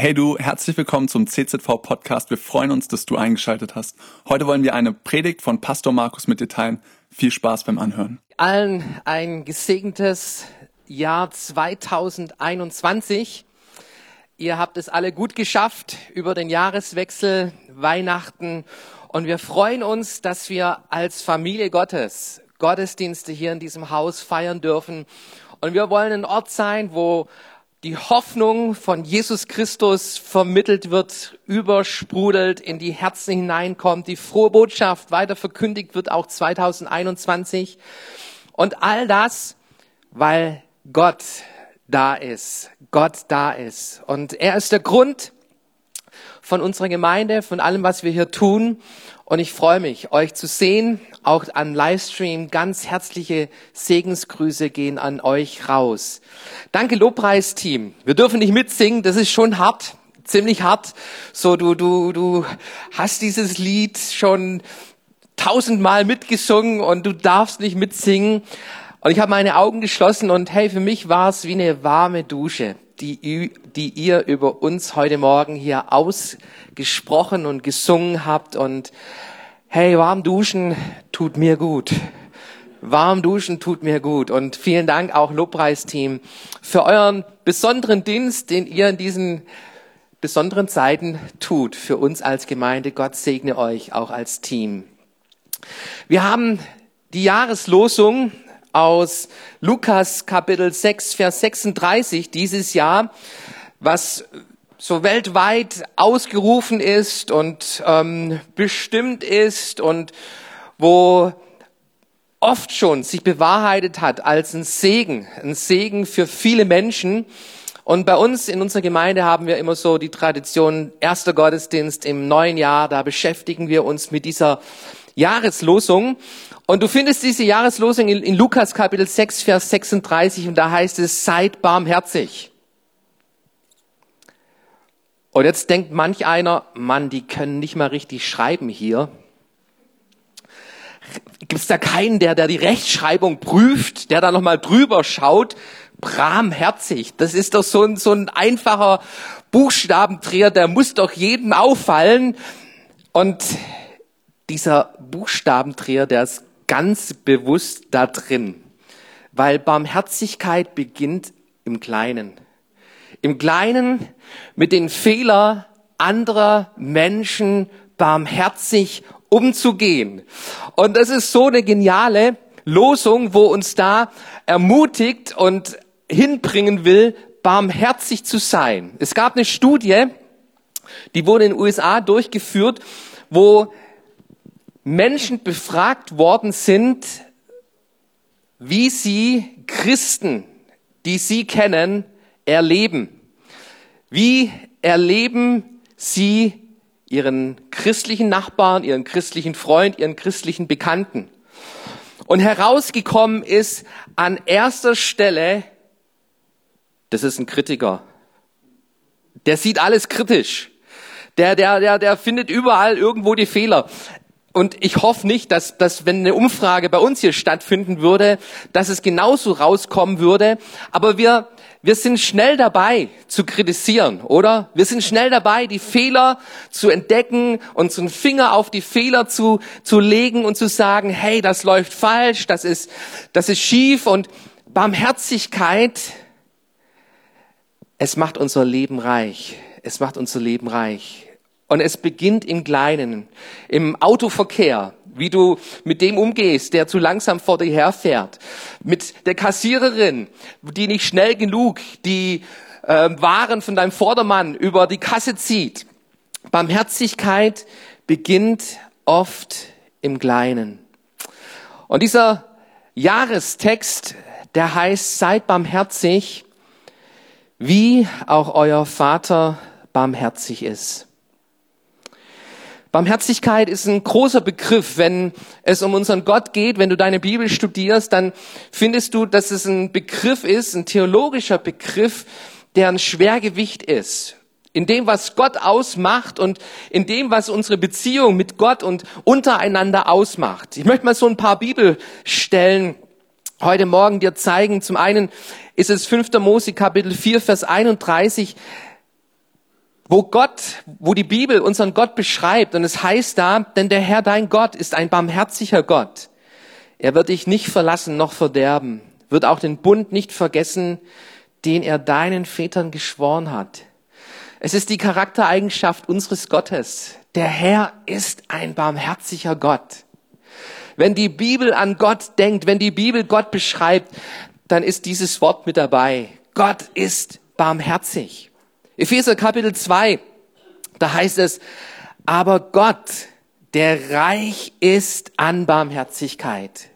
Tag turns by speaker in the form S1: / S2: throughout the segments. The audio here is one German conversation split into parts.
S1: Hey du, herzlich willkommen zum CZV Podcast. Wir freuen uns, dass du eingeschaltet hast. Heute wollen wir eine Predigt von Pastor Markus mit dir teilen. Viel Spaß beim Anhören.
S2: Allen ein gesegnetes Jahr 2021. Ihr habt es alle gut geschafft über den Jahreswechsel, Weihnachten und wir freuen uns, dass wir als Familie Gottes Gottesdienste hier in diesem Haus feiern dürfen. Und wir wollen ein Ort sein, wo die Hoffnung von Jesus Christus vermittelt wird, übersprudelt, in die Herzen hineinkommt, die frohe Botschaft weiter verkündigt wird, auch 2021. Und all das, weil Gott da ist, Gott da ist. Und er ist der Grund von unserer Gemeinde, von allem, was wir hier tun. Und ich freue mich, euch zu sehen, auch am Livestream. Ganz herzliche Segensgrüße gehen an euch raus. Danke Lobpreisteam. Wir dürfen nicht mitsingen, das ist schon hart, ziemlich hart. So, du, du, du hast dieses Lied schon tausendmal mitgesungen und du darfst nicht mitsingen. Und ich habe meine Augen geschlossen und hey, für mich war es wie eine warme Dusche die, die ihr über uns heute Morgen hier ausgesprochen und gesungen habt. Und hey, warm duschen tut mir gut. Warm duschen tut mir gut. Und vielen Dank auch Lobpreisteam für euren besonderen Dienst, den ihr in diesen besonderen Zeiten tut. Für uns als Gemeinde. Gott segne euch auch als Team. Wir haben die Jahreslosung aus Lukas Kapitel 6, Vers 36 dieses Jahr, was so weltweit ausgerufen ist und ähm, bestimmt ist und wo oft schon sich bewahrheitet hat als ein Segen, ein Segen für viele Menschen. Und bei uns in unserer Gemeinde haben wir immer so die Tradition, erster Gottesdienst im neuen Jahr, da beschäftigen wir uns mit dieser Jahreslosung. Und du findest diese Jahreslosung in, in, Lukas Kapitel 6, Vers 36 und da heißt es, seid barmherzig. Und jetzt denkt manch einer, Mann, die können nicht mal richtig schreiben hier. Gibt es da keinen, der, der die Rechtschreibung prüft, der da nochmal drüber schaut? Bramherzig, das ist doch so ein, so ein einfacher Buchstabendreher, der muss doch jedem auffallen. Und dieser Buchstabendreher, der ist ganz bewusst da drin, weil Barmherzigkeit beginnt im Kleinen. Im Kleinen mit den Fehlern anderer Menschen barmherzig umzugehen. Und das ist so eine geniale Losung, wo uns da ermutigt und hinbringen will, barmherzig zu sein. Es gab eine Studie, die wurde in den USA durchgeführt, wo Menschen befragt worden sind, wie sie Christen, die sie kennen, erleben. Wie erleben sie ihren christlichen Nachbarn, ihren christlichen Freund, ihren christlichen Bekannten? Und herausgekommen ist an erster Stelle, das ist ein Kritiker. Der sieht alles kritisch. Der, der, der, der findet überall irgendwo die Fehler. Und ich hoffe nicht, dass, dass wenn eine Umfrage bei uns hier stattfinden würde, dass es genauso rauskommen würde. Aber wir, wir sind schnell dabei zu kritisieren, oder? Wir sind schnell dabei, die Fehler zu entdecken und so einen Finger auf die Fehler zu, zu legen und zu sagen, hey, das läuft falsch, das ist, das ist schief und Barmherzigkeit, es macht unser Leben reich. Es macht unser Leben reich. Und es beginnt im Kleinen, im Autoverkehr, wie du mit dem umgehst, der zu langsam vor dir herfährt, mit der Kassiererin, die nicht schnell genug die äh, Waren von deinem Vordermann über die Kasse zieht. Barmherzigkeit beginnt oft im Kleinen. Und dieser Jahrestext, der heißt, seid barmherzig, wie auch euer Vater barmherzig ist. Barmherzigkeit ist ein großer Begriff. Wenn es um unseren Gott geht, wenn du deine Bibel studierst, dann findest du, dass es ein Begriff ist, ein theologischer Begriff, der ein Schwergewicht ist. In dem, was Gott ausmacht und in dem, was unsere Beziehung mit Gott und untereinander ausmacht. Ich möchte mal so ein paar Bibelstellen heute Morgen dir zeigen. Zum einen ist es 5. Mose Kapitel 4, Vers 31. wo Gott, wo die Bibel unseren Gott beschreibt. Und es heißt da, denn der Herr dein Gott ist ein barmherziger Gott. Er wird dich nicht verlassen noch verderben, wird auch den Bund nicht vergessen, den er deinen Vätern geschworen hat. Es ist die Charaktereigenschaft unseres Gottes. Der Herr ist ein barmherziger Gott. Wenn die Bibel an Gott denkt, wenn die Bibel Gott beschreibt, dann ist dieses Wort mit dabei. Gott ist barmherzig. Epheser Kapitel 2, da heißt es, aber Gott, der reich ist an Barmherzigkeit.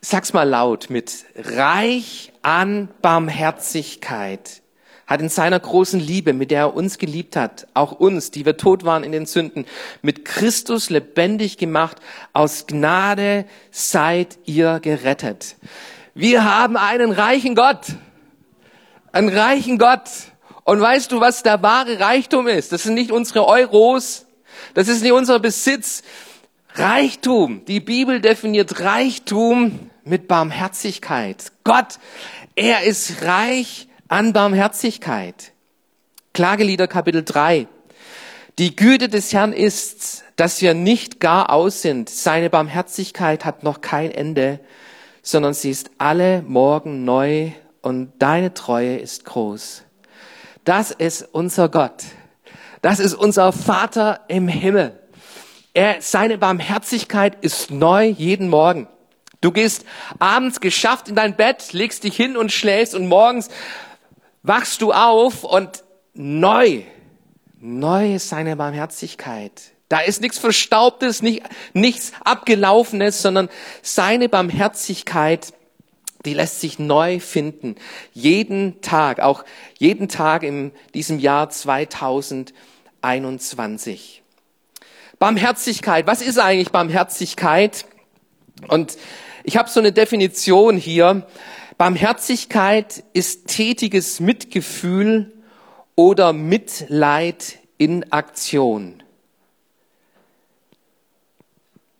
S2: Sag's mal laut mit, reich an Barmherzigkeit hat in seiner großen Liebe, mit der er uns geliebt hat, auch uns, die wir tot waren in den Sünden, mit Christus lebendig gemacht. Aus Gnade seid ihr gerettet. Wir haben einen reichen Gott. Einen reichen Gott. Und weißt du, was der wahre Reichtum ist? Das sind nicht unsere Euros. Das ist nicht unser Besitz. Reichtum. Die Bibel definiert Reichtum mit Barmherzigkeit. Gott, er ist reich an Barmherzigkeit. Klagelieder Kapitel 3. Die Güte des Herrn ist, dass wir nicht gar aus sind. Seine Barmherzigkeit hat noch kein Ende, sondern sie ist alle Morgen neu und deine Treue ist groß. Das ist unser Gott. Das ist unser Vater im Himmel. Er, seine Barmherzigkeit ist neu jeden Morgen. Du gehst abends geschafft in dein Bett, legst dich hin und schläfst und morgens wachst du auf und neu, neu ist seine Barmherzigkeit. Da ist nichts Verstaubtes, nicht, nichts Abgelaufenes, sondern seine Barmherzigkeit, die lässt sich neu finden. Jeden Tag, auch jeden Tag in diesem Jahr 2021. Barmherzigkeit, was ist eigentlich Barmherzigkeit? Und ich habe so eine Definition hier. Barmherzigkeit ist tätiges Mitgefühl oder Mitleid in Aktion.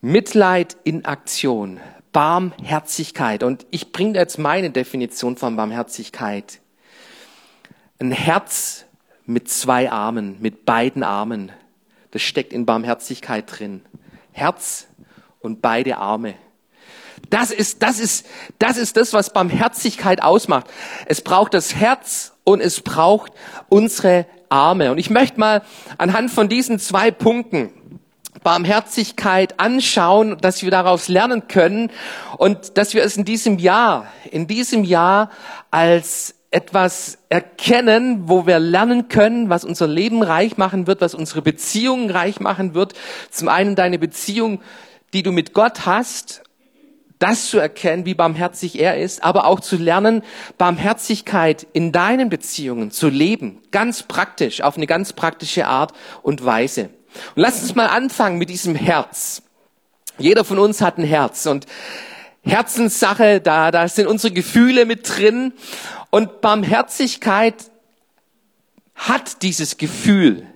S2: Mitleid in Aktion. Barmherzigkeit. Und ich bringe jetzt meine Definition von Barmherzigkeit. Ein Herz mit zwei Armen, mit beiden Armen. Das steckt in Barmherzigkeit drin. Herz und beide Arme. Das ist, das ist, das ist das, was Barmherzigkeit ausmacht. Es braucht das Herz und es braucht unsere Arme. Und ich möchte mal anhand von diesen zwei Punkten Barmherzigkeit anschauen, dass wir daraus lernen können und dass wir es in diesem Jahr, in diesem Jahr als etwas erkennen, wo wir lernen können, was unser Leben reich machen wird, was unsere Beziehungen reich machen wird. Zum einen deine Beziehung, die du mit Gott hast das zu erkennen, wie barmherzig er ist, aber auch zu lernen, Barmherzigkeit in deinen Beziehungen zu leben, ganz praktisch, auf eine ganz praktische Art und Weise. Und lass uns mal anfangen mit diesem Herz. Jeder von uns hat ein Herz und Herzenssache, da, da sind unsere Gefühle mit drin und Barmherzigkeit hat dieses Gefühl,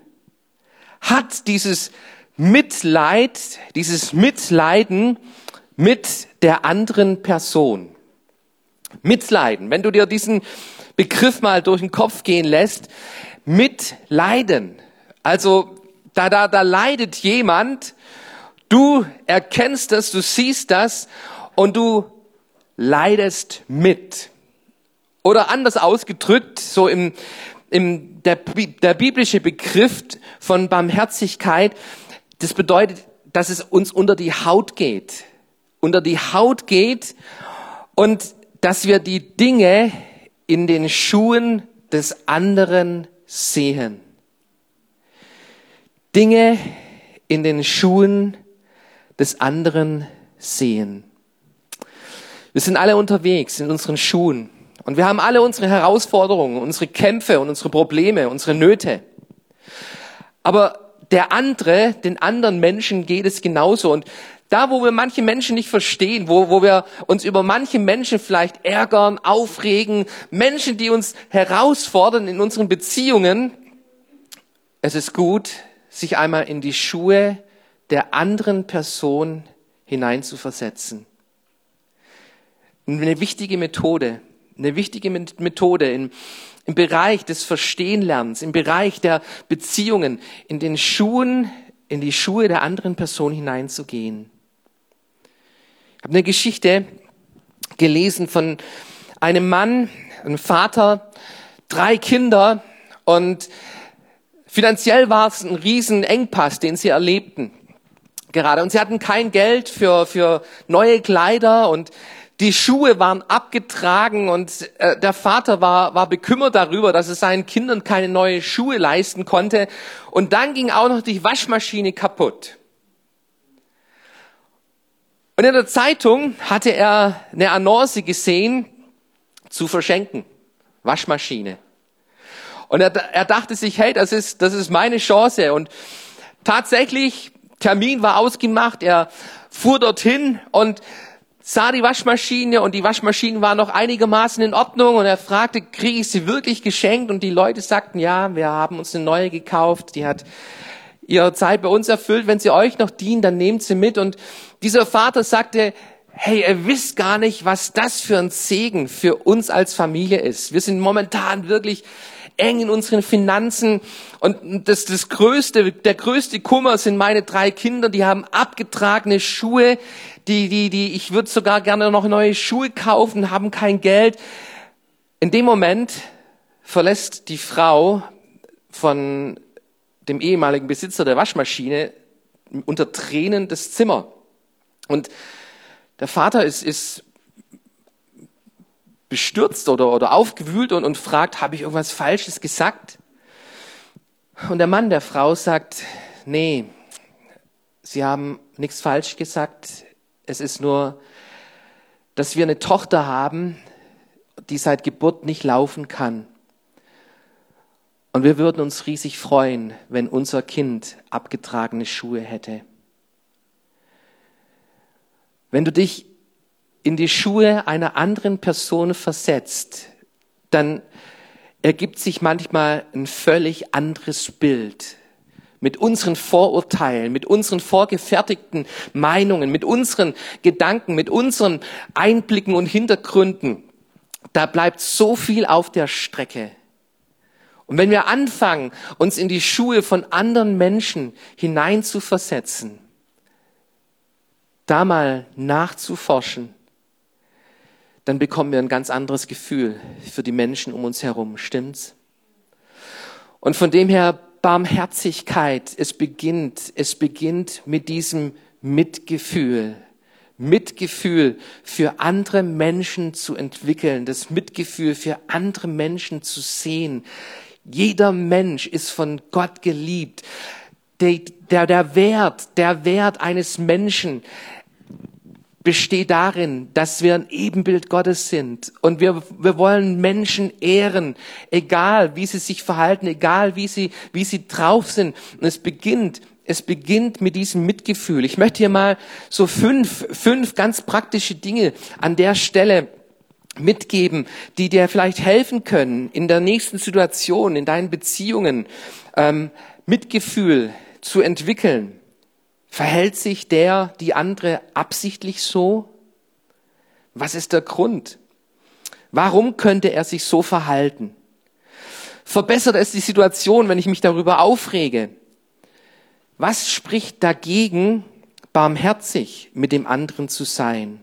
S2: hat dieses Mitleid, dieses Mitleiden, mit der anderen Person. Mitleiden, wenn du dir diesen Begriff mal durch den Kopf gehen lässt, mitleiden. Also da, da, da leidet jemand, du erkennst das, du siehst das und du leidest mit. Oder anders ausgedrückt, so im, im der, der biblische Begriff von Barmherzigkeit, das bedeutet, dass es uns unter die Haut geht unter die Haut geht und dass wir die Dinge in den Schuhen des anderen sehen. Dinge in den Schuhen des anderen sehen. Wir sind alle unterwegs in unseren Schuhen und wir haben alle unsere Herausforderungen, unsere Kämpfe und unsere Probleme, unsere Nöte. Aber der andere, den anderen Menschen geht es genauso. Und da, wo wir manche Menschen nicht verstehen, wo, wo wir uns über manche Menschen vielleicht ärgern, aufregen, Menschen, die uns herausfordern in unseren Beziehungen, es ist gut, sich einmal in die Schuhe der anderen Person hineinzuversetzen. Eine wichtige Methode, eine wichtige Methode in, im Bereich des Verstehenlernens, im Bereich der Beziehungen, in den Schuhen, in die Schuhe der anderen Person hineinzugehen. Ich habe eine Geschichte gelesen von einem Mann, einem Vater, drei Kinder und finanziell war es ein Riesenengpass, den sie erlebten gerade. Und sie hatten kein Geld für, für neue Kleider und die Schuhe waren abgetragen und äh, der Vater war, war bekümmert darüber, dass er seinen Kindern keine neue Schuhe leisten konnte. Und dann ging auch noch die Waschmaschine kaputt. Und in der Zeitung hatte er eine Annonce gesehen zu verschenken. Waschmaschine. Und er, er dachte sich, hey, das ist, das ist meine Chance. Und tatsächlich, Termin war ausgemacht, er fuhr dorthin und sah die Waschmaschine und die Waschmaschine war noch einigermaßen in Ordnung und er fragte, kriege ich sie wirklich geschenkt? Und die Leute sagten, ja, wir haben uns eine neue gekauft, die hat ihre Zeit bei uns erfüllt. Wenn sie euch noch dient, dann nehmt sie mit. Und dieser Vater sagte, hey, ihr wisst gar nicht, was das für ein Segen für uns als Familie ist. Wir sind momentan wirklich eng in unseren Finanzen und das, das größte, der größte Kummer sind meine drei Kinder, die haben abgetragene Schuhe, die, die, die, ich würde sogar gerne noch neue Schuhe kaufen, haben kein Geld. In dem Moment verlässt die Frau von dem ehemaligen Besitzer der Waschmaschine unter Tränen das Zimmer. Und der Vater ist, ist bestürzt oder, oder aufgewühlt und, und fragt, habe ich irgendwas Falsches gesagt? Und der Mann der Frau sagt, nee, Sie haben nichts falsch gesagt. Es ist nur, dass wir eine Tochter haben, die seit Geburt nicht laufen kann. Und wir würden uns riesig freuen, wenn unser Kind abgetragene Schuhe hätte. Wenn du dich in die Schuhe einer anderen Person versetzt, dann ergibt sich manchmal ein völlig anderes Bild. Mit unseren Vorurteilen, mit unseren vorgefertigten Meinungen, mit unseren Gedanken, mit unseren Einblicken und Hintergründen. Da bleibt so viel auf der Strecke. Und wenn wir anfangen, uns in die Schuhe von anderen Menschen hineinzuversetzen, da mal nachzuforschen, dann bekommen wir ein ganz anderes Gefühl für die Menschen um uns herum. Stimmt's? Und von dem her Barmherzigkeit, es beginnt, es beginnt mit diesem Mitgefühl. Mitgefühl für andere Menschen zu entwickeln, das Mitgefühl für andere Menschen zu sehen. Jeder Mensch ist von Gott geliebt. Der, der, der Wert, der Wert eines Menschen, besteht darin, dass wir ein Ebenbild Gottes sind und wir, wir wollen Menschen ehren, egal wie sie sich verhalten, egal wie sie, wie sie drauf sind. Und es beginnt, es beginnt mit diesem Mitgefühl. Ich möchte hier mal so fünf, fünf ganz praktische Dinge an der Stelle mitgeben, die dir vielleicht helfen können in der nächsten Situation, in deinen Beziehungen, ähm, Mitgefühl zu entwickeln. Verhält sich der, die andere absichtlich so? Was ist der Grund? Warum könnte er sich so verhalten? Verbessert es die Situation, wenn ich mich darüber aufrege? Was spricht dagegen, barmherzig mit dem anderen zu sein?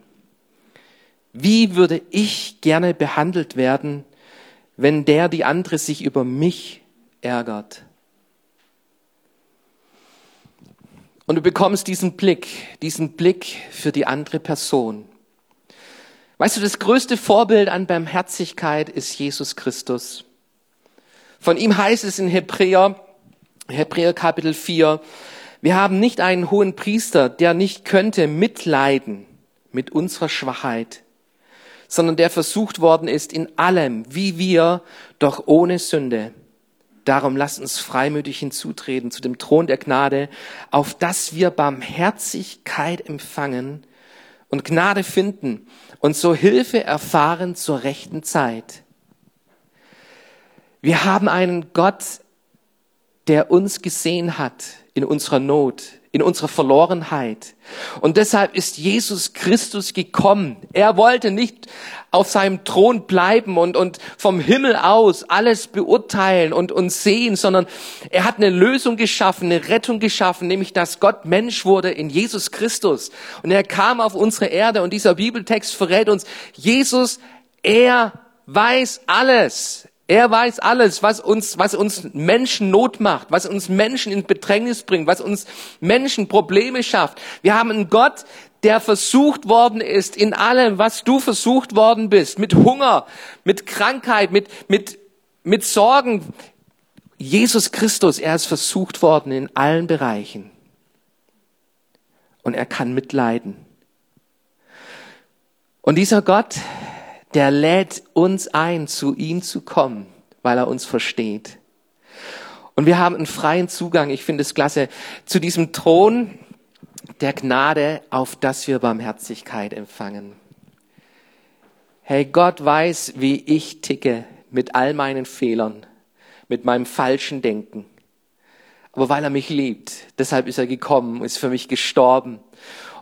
S2: Wie würde ich gerne behandelt werden, wenn der, die andere sich über mich ärgert? Und du bekommst diesen Blick, diesen Blick für die andere Person. Weißt du, das größte Vorbild an Barmherzigkeit ist Jesus Christus. Von ihm heißt es in Hebräer, Hebräer Kapitel 4, wir haben nicht einen hohen Priester, der nicht könnte mitleiden mit unserer Schwachheit, sondern der versucht worden ist in allem, wie wir, doch ohne Sünde. Darum lasst uns freimütig hinzutreten zu dem Thron der Gnade, auf dass wir Barmherzigkeit empfangen und Gnade finden und so Hilfe erfahren zur rechten Zeit. Wir haben einen Gott, der uns gesehen hat in unserer Not, in unserer Verlorenheit. Und deshalb ist Jesus Christus gekommen. Er wollte nicht auf seinem Thron bleiben und, und vom Himmel aus alles beurteilen und uns sehen, sondern er hat eine Lösung geschaffen, eine Rettung geschaffen, nämlich dass Gott Mensch wurde in Jesus Christus. Und er kam auf unsere Erde und dieser Bibeltext verrät uns, Jesus, er weiß alles. Er weiß alles, was uns, was uns Menschen Not macht, was uns Menschen in Bedrängnis bringt, was uns Menschen Probleme schafft. Wir haben einen Gott, der versucht worden ist in allem, was du versucht worden bist, mit Hunger, mit Krankheit, mit, mit, mit Sorgen. Jesus Christus, er ist versucht worden in allen Bereichen. Und er kann mitleiden. Und dieser Gott, der lädt uns ein, zu ihm zu kommen, weil er uns versteht. Und wir haben einen freien Zugang, ich finde es klasse, zu diesem Thron der Gnade, auf das wir Barmherzigkeit empfangen. Hey, Gott weiß, wie ich ticke mit all meinen Fehlern, mit meinem falschen Denken. Aber weil er mich liebt, deshalb ist er gekommen, ist für mich gestorben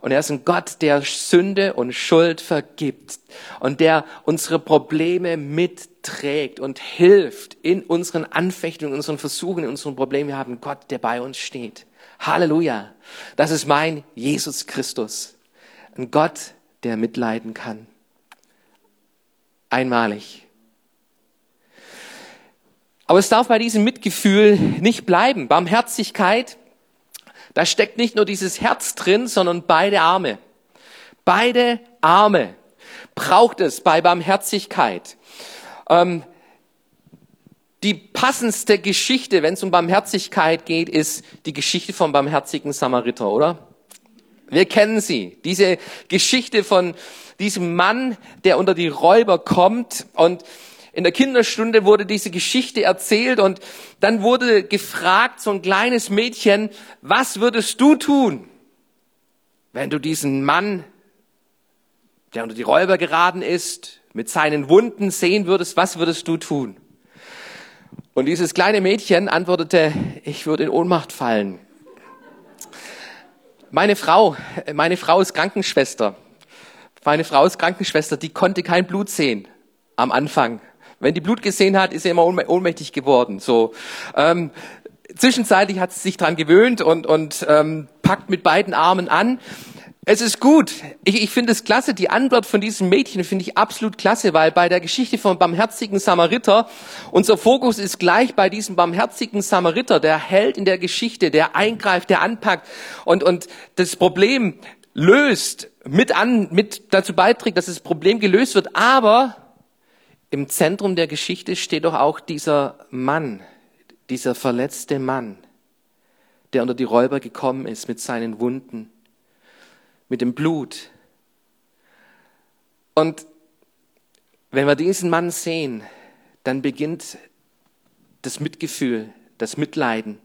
S2: und er ist ein Gott, der Sünde und Schuld vergibt und der unsere Probleme mitträgt und hilft in unseren Anfechtungen, in unseren Versuchen, in unseren Problemen. Wir haben Gott, der bei uns steht. Halleluja. Das ist mein Jesus Christus. Ein Gott, der mitleiden kann. Einmalig. Aber es darf bei diesem Mitgefühl nicht bleiben. Barmherzigkeit da steckt nicht nur dieses Herz drin, sondern beide Arme. Beide Arme braucht es bei Barmherzigkeit. Ähm, die passendste Geschichte, wenn es um Barmherzigkeit geht, ist die Geschichte vom barmherzigen Samariter, oder? Wir kennen sie. Diese Geschichte von diesem Mann, der unter die Räuber kommt und in der Kinderstunde wurde diese Geschichte erzählt und dann wurde gefragt, so ein kleines Mädchen, was würdest du tun, wenn du diesen Mann, der unter die Räuber geraten ist, mit seinen Wunden sehen würdest, was würdest du tun? Und dieses kleine Mädchen antwortete, ich würde in Ohnmacht fallen. Meine Frau, meine Frau ist Krankenschwester. Meine Frau ist Krankenschwester, die konnte kein Blut sehen am Anfang. Wenn die Blut gesehen hat, ist er immer ohnmächtig geworden. So. Ähm, zwischenzeitlich hat sie sich dran gewöhnt und, und ähm, packt mit beiden Armen an. Es ist gut. Ich, ich finde es klasse. Die Antwort von diesem Mädchen finde ich absolut klasse, weil bei der Geschichte vom barmherzigen Samariter, unser Fokus ist gleich bei diesem barmherzigen Samariter, der Held in der Geschichte, der eingreift, der anpackt und, und das Problem löst, mit an, mit dazu beiträgt, dass das Problem gelöst wird. Aber im Zentrum der Geschichte steht doch auch dieser Mann, dieser verletzte Mann, der unter die Räuber gekommen ist mit seinen Wunden, mit dem Blut. Und wenn wir diesen Mann sehen, dann beginnt das Mitgefühl, das Mitleiden.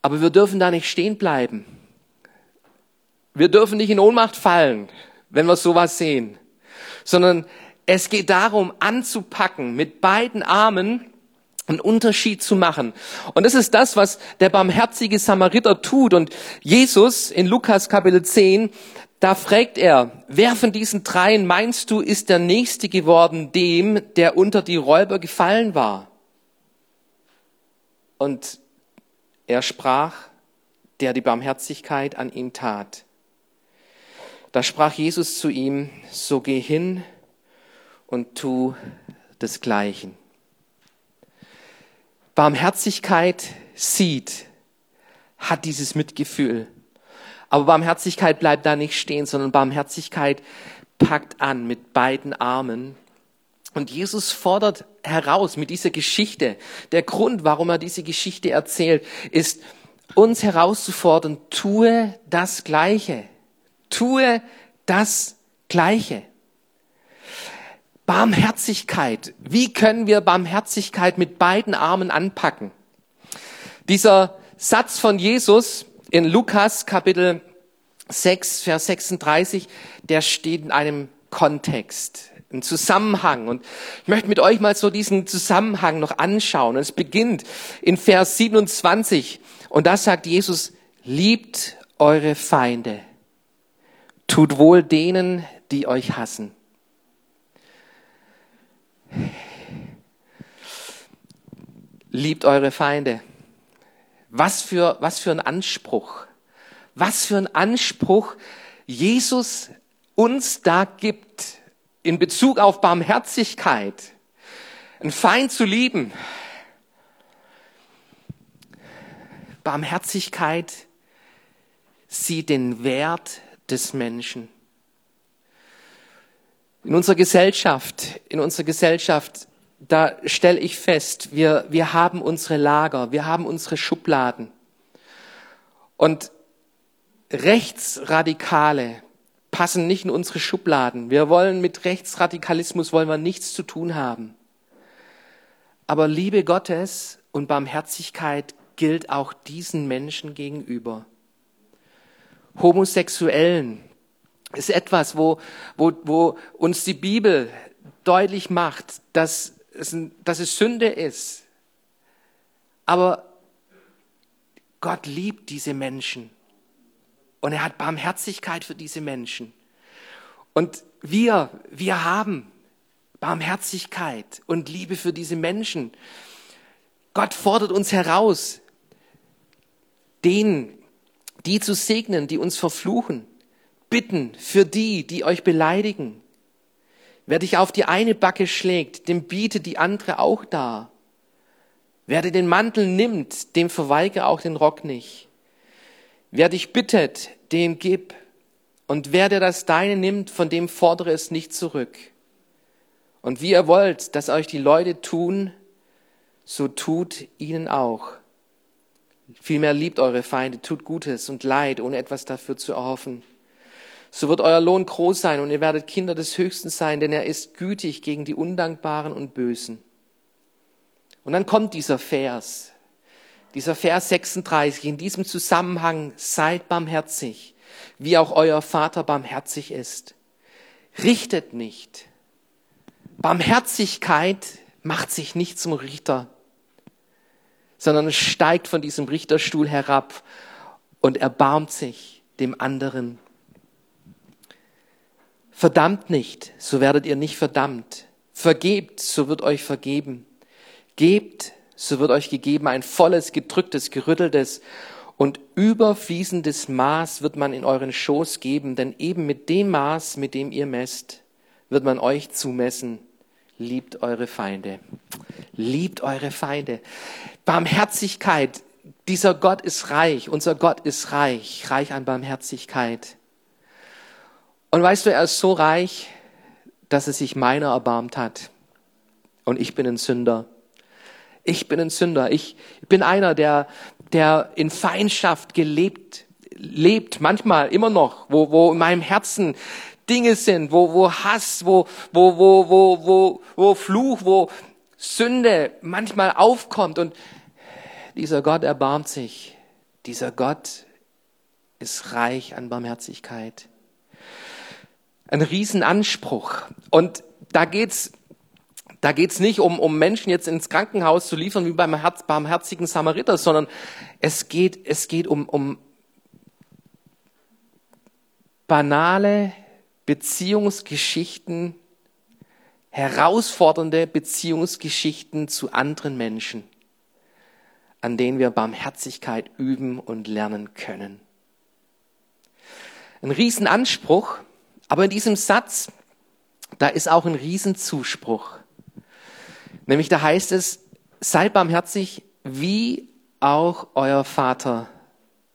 S2: Aber wir dürfen da nicht stehen bleiben. Wir dürfen nicht in Ohnmacht fallen, wenn wir sowas sehen, sondern es geht darum, anzupacken, mit beiden Armen einen Unterschied zu machen. Und das ist das, was der barmherzige Samariter tut. Und Jesus in Lukas Kapitel 10, da fragt er, wer von diesen dreien meinst du, ist der Nächste geworden dem, der unter die Räuber gefallen war? Und er sprach, der die Barmherzigkeit an ihm tat. Da sprach Jesus zu ihm, so geh hin und tu desgleichen. Barmherzigkeit sieht, hat dieses Mitgefühl. Aber Barmherzigkeit bleibt da nicht stehen, sondern Barmherzigkeit packt an mit beiden Armen. Und Jesus fordert heraus mit dieser Geschichte. Der Grund, warum er diese Geschichte erzählt, ist, uns herauszufordern, tue das Gleiche. Tue das Gleiche. Barmherzigkeit. Wie können wir Barmherzigkeit mit beiden Armen anpacken? Dieser Satz von Jesus in Lukas Kapitel 6, Vers 36, der steht in einem Kontext. Ein Zusammenhang. Und ich möchte mit euch mal so diesen Zusammenhang noch anschauen. Und es beginnt in Vers 27. Und da sagt Jesus, liebt eure Feinde. Tut wohl denen, die euch hassen. Liebt eure Feinde. Was für, was für ein Anspruch. Was für ein Anspruch Jesus uns da gibt in Bezug auf Barmherzigkeit. Ein Feind zu lieben. Barmherzigkeit sieht den Wert des Menschen. In unserer Gesellschaft, in unserer Gesellschaft, da stelle ich fest, wir, wir haben unsere Lager, wir haben unsere Schubladen. Und Rechtsradikale passen nicht in unsere Schubladen. Wir wollen mit Rechtsradikalismus wollen wir nichts zu tun haben. Aber Liebe Gottes und Barmherzigkeit gilt auch diesen Menschen gegenüber. Homosexuellen, ist etwas, wo, wo, wo uns die Bibel deutlich macht, dass es, dass es Sünde ist. Aber Gott liebt diese Menschen und er hat Barmherzigkeit für diese Menschen. Und wir, wir haben Barmherzigkeit und Liebe für diese Menschen. Gott fordert uns heraus, denen, die zu segnen, die uns verfluchen bitten für die, die euch beleidigen. Wer dich auf die eine Backe schlägt, dem bietet die andere auch dar. Wer dir den Mantel nimmt, dem verweige auch den Rock nicht. Wer dich bittet, dem gib. Und wer dir das Deine nimmt, von dem fordere es nicht zurück. Und wie ihr wollt, dass euch die Leute tun, so tut ihnen auch. Vielmehr liebt eure Feinde, tut Gutes und Leid, ohne etwas dafür zu erhoffen so wird euer Lohn groß sein und ihr werdet Kinder des Höchsten sein, denn er ist gütig gegen die Undankbaren und Bösen. Und dann kommt dieser Vers, dieser Vers 36, in diesem Zusammenhang, seid barmherzig, wie auch euer Vater barmherzig ist. Richtet nicht. Barmherzigkeit macht sich nicht zum Richter, sondern steigt von diesem Richterstuhl herab und erbarmt sich dem anderen Verdammt nicht, so werdet ihr nicht verdammt. Vergebt, so wird euch vergeben. Gebt, so wird euch gegeben ein volles, gedrücktes, gerütteltes und überfließendes Maß wird man in euren Schoß geben, denn eben mit dem Maß, mit dem ihr messt, wird man euch zumessen. Liebt eure Feinde. Liebt eure Feinde. Barmherzigkeit. Dieser Gott ist reich. Unser Gott ist reich. Reich an Barmherzigkeit. Und weißt du, er ist so reich, dass er sich meiner erbarmt hat. Und ich bin ein Sünder. Ich bin ein Sünder. Ich bin einer, der, der in Feindschaft gelebt, lebt, manchmal immer noch, wo, wo in meinem Herzen Dinge sind, wo, wo Hass, wo, wo, wo, wo, wo, wo Fluch, wo Sünde manchmal aufkommt. Und dieser Gott erbarmt sich. Dieser Gott ist reich an Barmherzigkeit ein Riesenanspruch. Und da geht's da geht's nicht um, um Menschen jetzt ins Krankenhaus zu liefern wie beim Herz, barmherzigen Samariter, sondern es geht, es geht um, um banale Beziehungsgeschichten, herausfordernde Beziehungsgeschichten zu anderen Menschen, an denen wir Barmherzigkeit üben und lernen können. Ein Riesenanspruch, aber in diesem Satz, da ist auch ein Riesenzuspruch. Nämlich da heißt es, seid barmherzig, wie auch euer Vater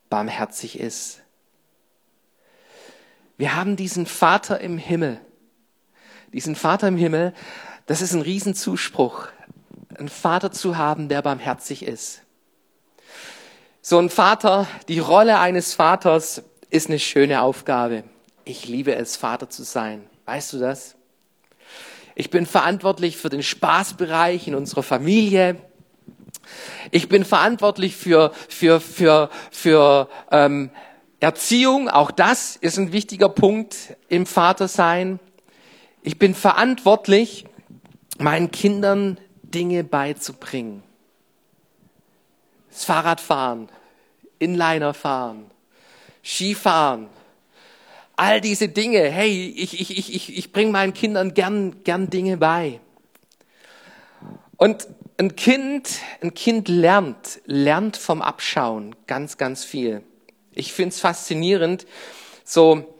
S2: barmherzig ist. Wir haben diesen Vater im Himmel. Diesen Vater im Himmel, das ist ein Riesenzuspruch. Ein Vater zu haben, der barmherzig ist. So ein Vater, die Rolle eines Vaters ist eine schöne Aufgabe. Ich liebe es, Vater zu sein. Weißt du das? Ich bin verantwortlich für den Spaßbereich in unserer Familie. Ich bin verantwortlich für, für, für, für ähm, Erziehung. Auch das ist ein wichtiger Punkt im Vatersein. Ich bin verantwortlich, meinen Kindern Dinge beizubringen. Das Fahrradfahren, Inliner fahren, Skifahren, all diese Dinge. Hey, ich, ich, ich, ich, ich bringe meinen Kindern gern, gern Dinge bei. Und ein Kind, ein Kind lernt, lernt vom Abschauen ganz, ganz viel. Ich finde es faszinierend, so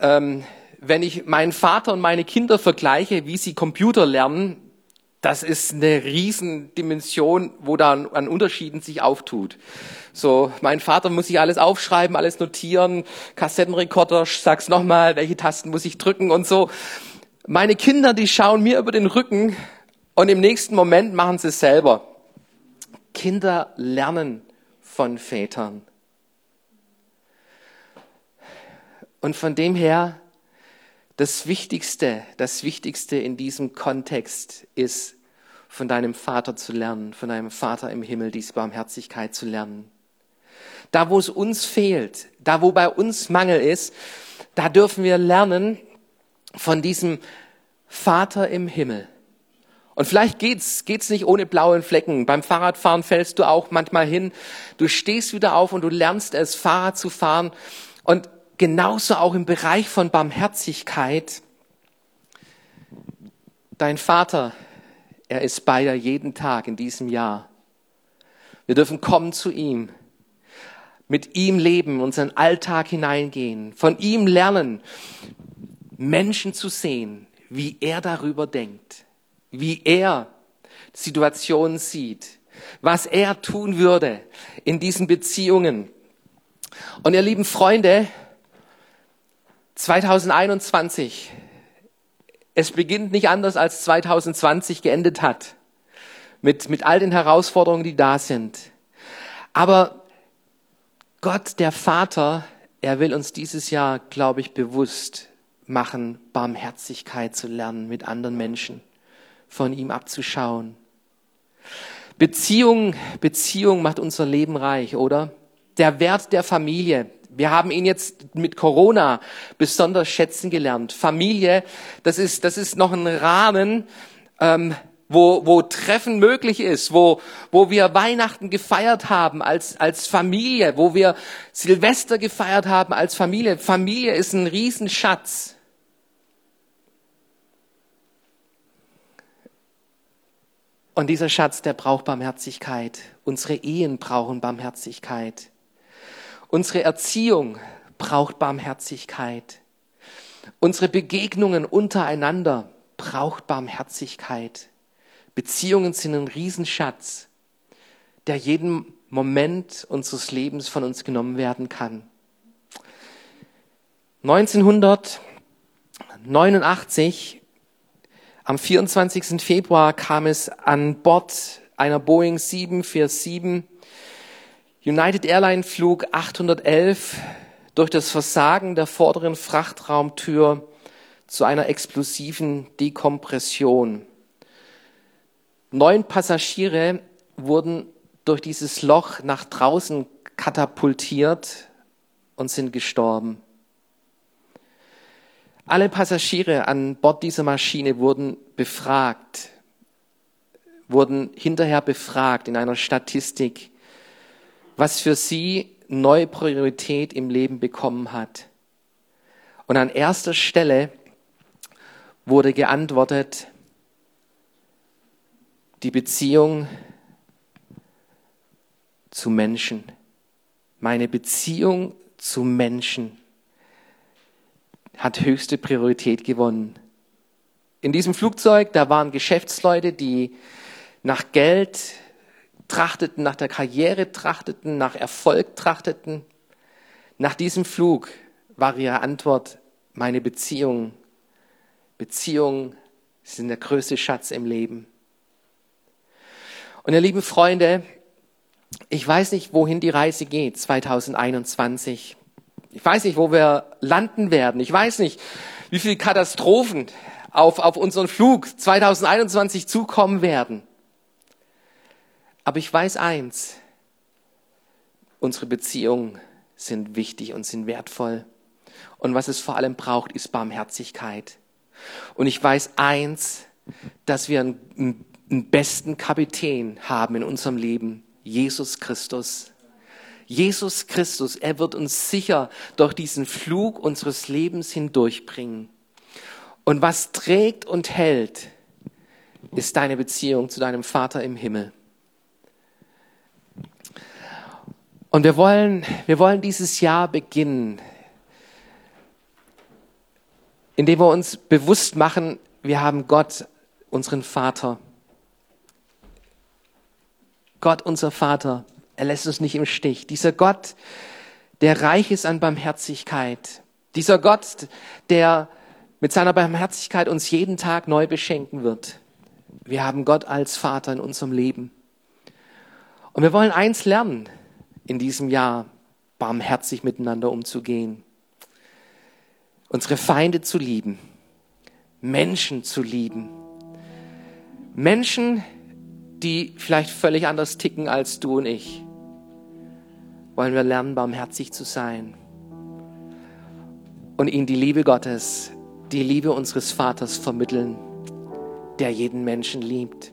S2: ähm, wenn ich meinen Vater und meine Kinder vergleiche, wie sie Computer lernen, das ist eine Riesendimension, wo da an Unterschieden sich auftut. So, mein Vater muss sich alles aufschreiben, alles notieren, Kassettenrekorder, sag's nochmal, welche Tasten muss ich drücken und so. Meine Kinder, die schauen mir über den Rücken und im nächsten Moment machen sie es selber. Kinder lernen von Vätern. Und von dem her das Wichtigste, das Wichtigste in diesem Kontext ist, von deinem Vater zu lernen, von deinem Vater im Himmel diese Barmherzigkeit zu lernen. Da, wo es uns fehlt, da, wo bei uns Mangel ist, da dürfen wir lernen von diesem Vater im Himmel. Und vielleicht geht's, geht's nicht ohne blauen Flecken. Beim Fahrradfahren fällst du auch manchmal hin. Du stehst wieder auf und du lernst es, Fahrrad zu fahren. Und genauso auch im Bereich von Barmherzigkeit. Dein Vater, er ist bei dir jeden Tag in diesem Jahr. Wir dürfen kommen zu ihm, mit ihm leben, unseren Alltag hineingehen, von ihm lernen, Menschen zu sehen, wie er darüber denkt, wie er Situationen sieht, was er tun würde in diesen Beziehungen. Und ihr lieben Freunde, 2021, es beginnt nicht anders als 2020 geendet hat. Mit, mit all den Herausforderungen, die da sind. Aber Gott, der Vater, er will uns dieses Jahr, glaube ich, bewusst machen, Barmherzigkeit zu lernen mit anderen Menschen, von ihm abzuschauen. Beziehung, Beziehung macht unser Leben reich, oder? Der Wert der Familie, wir haben ihn jetzt mit Corona besonders schätzen gelernt. Familie, das ist, das ist noch ein Rahmen, ähm, wo, wo Treffen möglich ist, wo, wo wir Weihnachten gefeiert haben als, als Familie, wo wir Silvester gefeiert haben als Familie. Familie ist ein Riesenschatz. Und dieser Schatz, der braucht Barmherzigkeit. Unsere Ehen brauchen Barmherzigkeit. Unsere Erziehung braucht Barmherzigkeit. Unsere Begegnungen untereinander braucht Barmherzigkeit. Beziehungen sind ein Riesenschatz, der jeden Moment unseres Lebens von uns genommen werden kann. 1989, am 24. Februar, kam es an Bord einer Boeing 747 United Airline Flug 811 durch das Versagen der vorderen Frachtraumtür zu einer explosiven Dekompression. Neun Passagiere wurden durch dieses Loch nach draußen katapultiert und sind gestorben. Alle Passagiere an Bord dieser Maschine wurden befragt, wurden hinterher befragt in einer Statistik was für sie neue Priorität im Leben bekommen hat. Und an erster Stelle wurde geantwortet, die Beziehung zu Menschen. Meine Beziehung zu Menschen hat höchste Priorität gewonnen. In diesem Flugzeug, da waren Geschäftsleute, die nach Geld, trachteten, nach der Karriere trachteten, nach Erfolg trachteten. Nach diesem Flug war ihre Antwort meine Beziehung. Beziehungen sind der größte Schatz im Leben. Und ihr lieben Freunde, ich weiß nicht, wohin die Reise geht 2021. Ich weiß nicht, wo wir landen werden. Ich weiß nicht, wie viele Katastrophen auf, auf unseren Flug 2021 zukommen werden. Aber ich weiß eins, unsere Beziehungen sind wichtig und sind wertvoll. Und was es vor allem braucht, ist Barmherzigkeit. Und ich weiß eins, dass wir einen, einen besten Kapitän haben in unserem Leben, Jesus Christus. Jesus Christus, er wird uns sicher durch diesen Flug unseres Lebens hindurchbringen. Und was trägt und hält, ist deine Beziehung zu deinem Vater im Himmel. Und wir wollen, wir wollen dieses Jahr beginnen, indem wir uns bewusst machen, wir haben Gott, unseren Vater. Gott, unser Vater, er lässt uns nicht im Stich. Dieser Gott, der reich ist an Barmherzigkeit. Dieser Gott, der mit seiner Barmherzigkeit uns jeden Tag neu beschenken wird. Wir haben Gott als Vater in unserem Leben. Und wir wollen eins lernen in diesem Jahr, barmherzig miteinander umzugehen unsere Feinde zu lieben, Menschen zu lieben. Menschen, die vielleicht völlig anders ticken als du und ich, wollen wir lernen, barmherzig zu sein und ihnen die Liebe Gottes, die Liebe unseres Vaters vermitteln, der jeden Menschen liebt.